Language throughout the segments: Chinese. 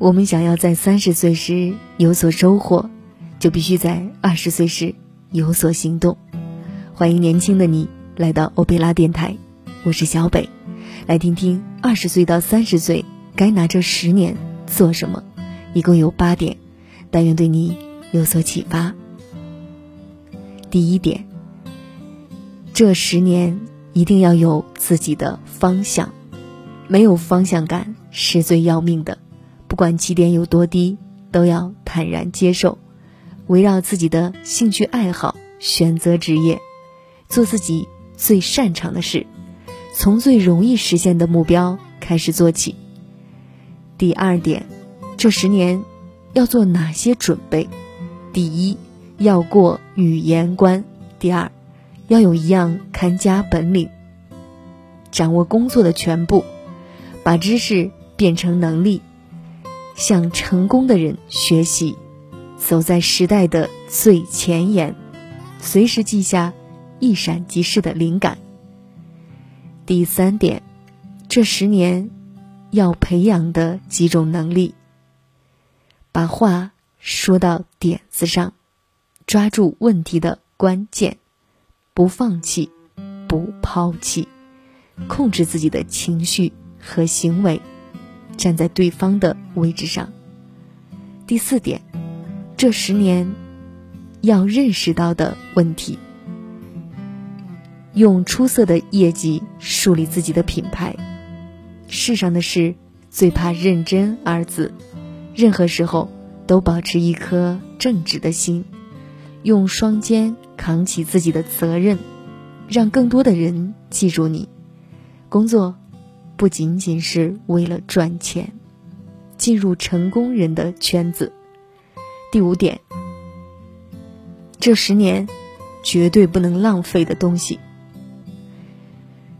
我们想要在三十岁时有所收获，就必须在二十岁时有所行动。欢迎年轻的你来到欧贝拉电台，我是小北，来听听二十岁到三十岁该拿这十年做什么。一共有八点，但愿对你有所启发。第一点，这十年一定要有自己的方向，没有方向感是最要命的。不管起点有多低，都要坦然接受，围绕自己的兴趣爱好选择职业，做自己最擅长的事，从最容易实现的目标开始做起。第二点，这十年要做哪些准备？第一，要过语言关；第二，要有一样看家本领，掌握工作的全部，把知识变成能力。向成功的人学习，走在时代的最前沿，随时记下一闪即逝的灵感。第三点，这十年要培养的几种能力：把话说到点子上，抓住问题的关键，不放弃，不抛弃，控制自己的情绪和行为。站在对方的位置上。第四点，这十年要认识到的问题：用出色的业绩树立自己的品牌。世上的事最怕“认真”二字，任何时候都保持一颗正直的心，用双肩扛起自己的责任，让更多的人记住你。工作。不仅仅是为了赚钱，进入成功人的圈子。第五点，这十年绝对不能浪费的东西，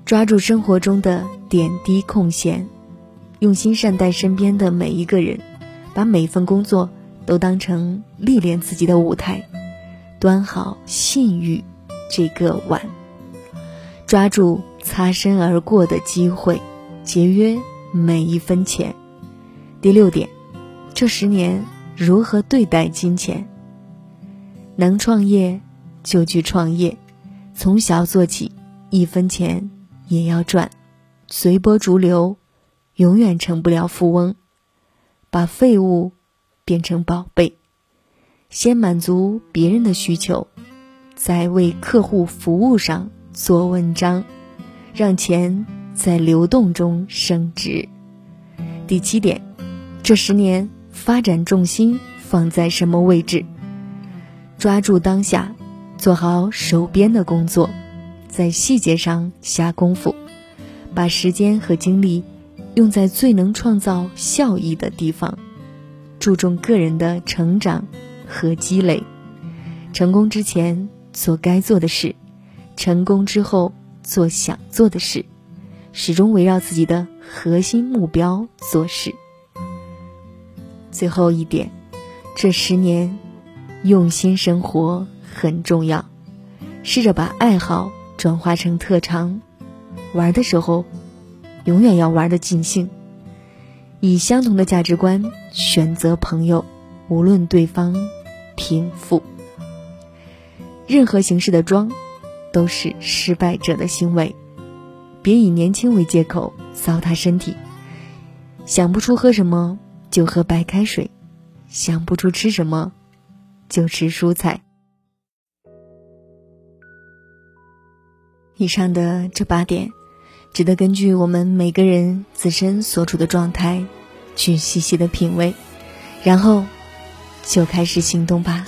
抓住生活中的点滴空闲，用心善待身边的每一个人，把每份工作都当成历练自己的舞台，端好信誉这个碗，抓住擦身而过的机会。节约每一分钱。第六点，这十年如何对待金钱？能创业就去创业，从小做起，一分钱也要赚。随波逐流，永远成不了富翁。把废物变成宝贝，先满足别人的需求，在为客户服务上做文章，让钱。在流动中升值。第七点，这十年发展重心放在什么位置？抓住当下，做好手边的工作，在细节上下功夫，把时间和精力用在最能创造效益的地方，注重个人的成长和积累。成功之前做该做的事，成功之后做想做的事。始终围绕自己的核心目标做事。最后一点，这十年用心生活很重要，试着把爱好转化成特长。玩的时候，永远要玩的尽兴。以相同的价值观选择朋友，无论对方贫富。任何形式的装，都是失败者的行为。别以年轻为借口糟蹋身体。想不出喝什么就喝白开水，想不出吃什么就吃蔬菜。以上的这八点，值得根据我们每个人自身所处的状态，去细细的品味，然后就开始行动吧。